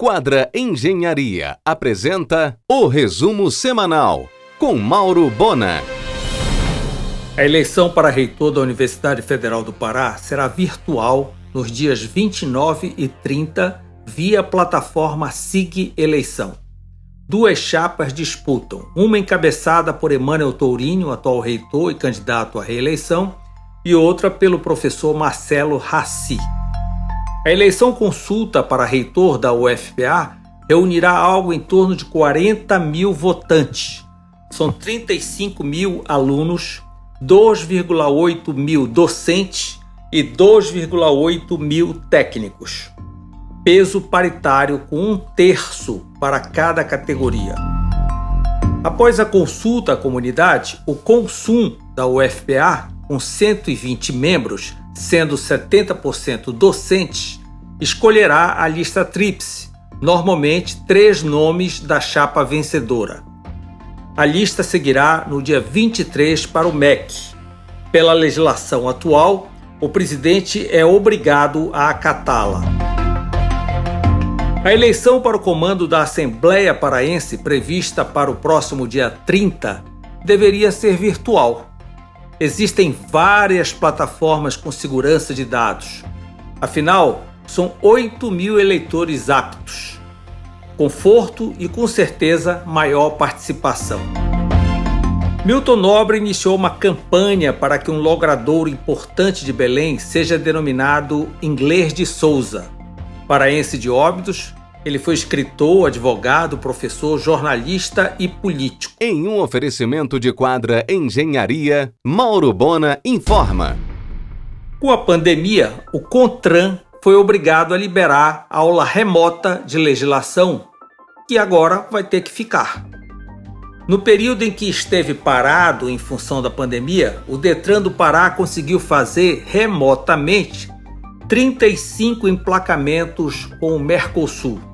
Quadra Engenharia apresenta o resumo semanal com Mauro Bona. A eleição para reitor da Universidade Federal do Pará será virtual nos dias 29 e 30 via plataforma SIG Eleição. Duas chapas disputam, uma encabeçada por Emmanuel Tourinho, atual reitor e candidato à reeleição, e outra pelo professor Marcelo Rassi. A eleição consulta para reitor da UFPA reunirá algo em torno de 40 mil votantes. São 35 mil alunos, 2,8 mil docentes e 2,8 mil técnicos. Peso paritário com um terço para cada categoria. Após a consulta à comunidade, o Consum da UFPA, com 120 membros, sendo 70% docentes, escolherá a lista tríplice, normalmente três nomes da chapa vencedora. A lista seguirá no dia 23 para o MEC. Pela legislação atual, o presidente é obrigado a acatá-la. A eleição para o comando da Assembleia Paraense, prevista para o próximo dia 30, deveria ser virtual. Existem várias plataformas com segurança de dados. Afinal, são 8 mil eleitores aptos. Conforto e, com certeza, maior participação. Milton Nobre iniciou uma campanha para que um logradouro importante de Belém seja denominado Inglês de Souza. Paraense de Óbidos, ele foi escritor, advogado, professor, jornalista e político. Em um oferecimento de quadra Engenharia, Mauro Bona informa. Com a pandemia, o CONTRAN foi obrigado a liberar a aula remota de legislação, que agora vai ter que ficar. No período em que esteve parado em função da pandemia, o Detran do Pará conseguiu fazer remotamente 35 emplacamentos com o Mercosul.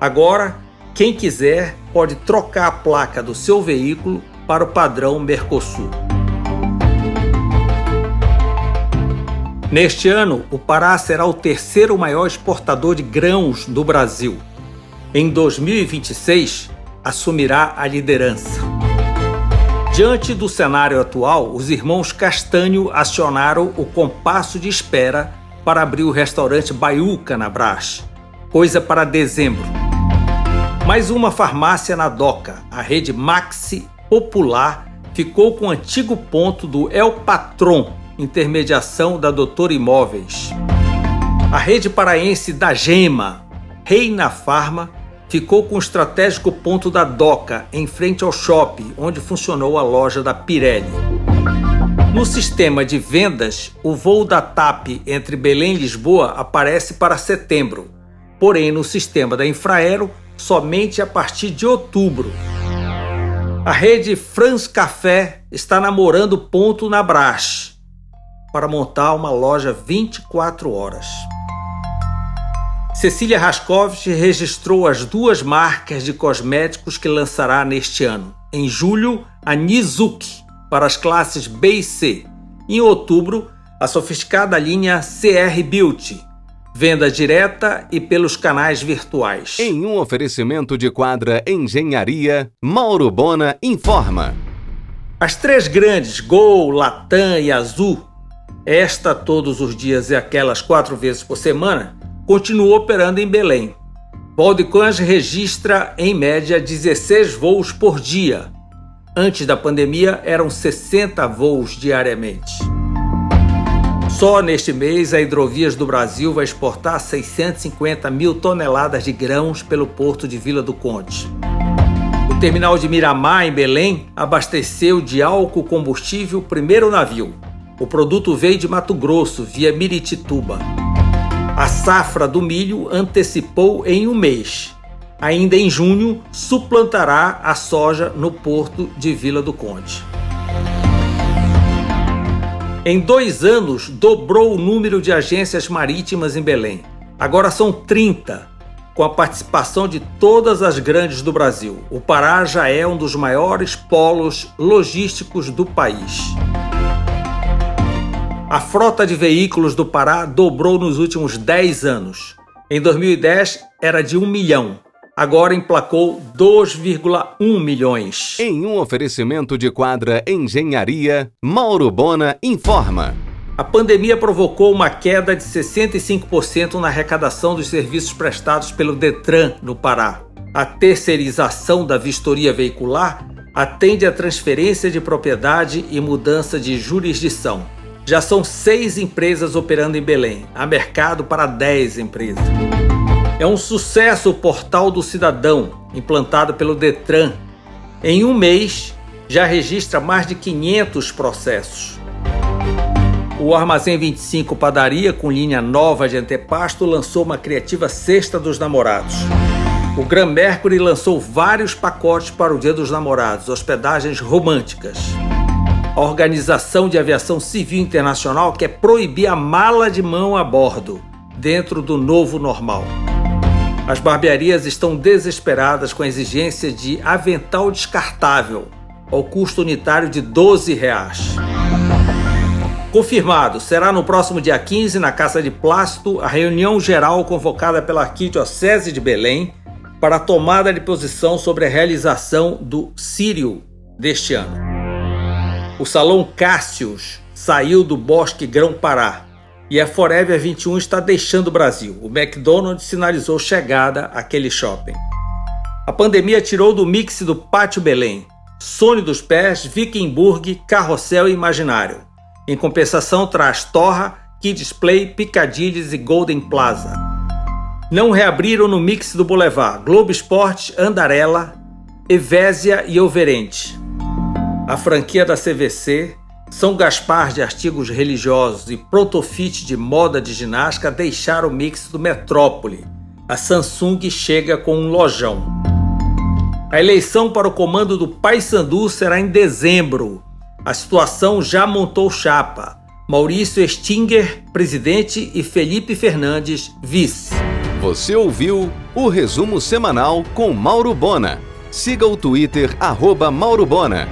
Agora, quem quiser pode trocar a placa do seu veículo para o padrão Mercosul. Neste ano, o Pará será o terceiro maior exportador de grãos do Brasil. Em 2026, assumirá a liderança. Diante do cenário atual, os irmãos Castanho acionaram o compasso de espera para abrir o restaurante Baiuca na Brás, coisa para dezembro. Mais uma farmácia na Doca, a rede Maxi Popular, ficou com o antigo ponto do El Patron, intermediação da Doutor Imóveis. A rede paraense da Gema, Reina Farma, ficou com o estratégico ponto da Doca, em frente ao shopping, onde funcionou a loja da Pirelli. No sistema de vendas, o voo da TAP entre Belém e Lisboa aparece para setembro, porém no sistema da Infraero somente a partir de outubro. A rede France Café está namorando ponto na Brás para montar uma loja 24 horas. Cecília Raskovich registrou as duas marcas de cosméticos que lançará neste ano. Em julho, a Nizuki para as classes B e C. Em outubro, a sofisticada linha CR Beauty, venda direta e pelos canais virtuais. Em um oferecimento de quadra Engenharia, Mauro Bona informa. As três grandes, Gol, Latam e Azul, esta todos os dias e aquelas quatro vezes por semana, continuou operando em Belém. Baldecange registra, em média, 16 voos por dia. Antes da pandemia, eram 60 voos diariamente. Só neste mês, a Hidrovias do Brasil vai exportar 650 mil toneladas de grãos pelo porto de Vila do Conde. O terminal de Miramar, em Belém, abasteceu de álcool combustível o primeiro navio. O produto veio de Mato Grosso, via Miritituba. A safra do milho antecipou em um mês. Ainda em junho, suplantará a soja no porto de Vila do Conde. Em dois anos, dobrou o número de agências marítimas em Belém. Agora são 30, com a participação de todas as grandes do Brasil. O Pará já é um dos maiores polos logísticos do país. A frota de veículos do Pará dobrou nos últimos 10 anos. Em 2010 era de 1 milhão. Agora emplacou 2,1 milhões. Em um oferecimento de quadra Engenharia, Mauro Bona informa. A pandemia provocou uma queda de 65% na arrecadação dos serviços prestados pelo Detran no Pará. A terceirização da vistoria veicular atende à transferência de propriedade e mudança de jurisdição. Já são seis empresas operando em Belém. Há mercado para dez empresas. É um sucesso o Portal do Cidadão, implantado pelo Detran. Em um mês, já registra mais de 500 processos. O Armazém 25 Padaria, com linha nova de antepasto, lançou uma criativa Cesta dos Namorados. O Gran Mercury lançou vários pacotes para o Dia dos Namorados, hospedagens românticas. A Organização de Aviação Civil Internacional quer proibir a mala de mão a bordo, dentro do novo normal. As barbearias estão desesperadas com a exigência de avental descartável, ao custo unitário de 12 reais. Confirmado, será no próximo dia 15, na Casa de Plástico, a reunião geral convocada pela Arquidiocese de Belém para a tomada de posição sobre a realização do Sírio deste ano. O Salão Cássius saiu do Bosque Grão-Pará e a Forever 21 está deixando o Brasil. O McDonald's sinalizou chegada àquele shopping. A pandemia tirou do mix do Pátio Belém Sony dos Pés, Vikingburg, Carrossel e Imaginário. Em compensação, traz Torra, Kids Play, Picadilhas e Golden Plaza não reabriram no mix do Boulevard Globo Esporte, Andarela, Evésia e Overente. A franquia da CVC, São Gaspar de artigos religiosos e Protofit de moda de ginástica deixaram o mix do Metrópole. A Samsung chega com um lojão. A eleição para o comando do Paysandu será em dezembro. A situação já montou chapa. Maurício Stinger, presidente, e Felipe Fernandes, vice. Você ouviu o resumo semanal com Mauro Bona. Siga o Twitter, arroba Mauro Bona.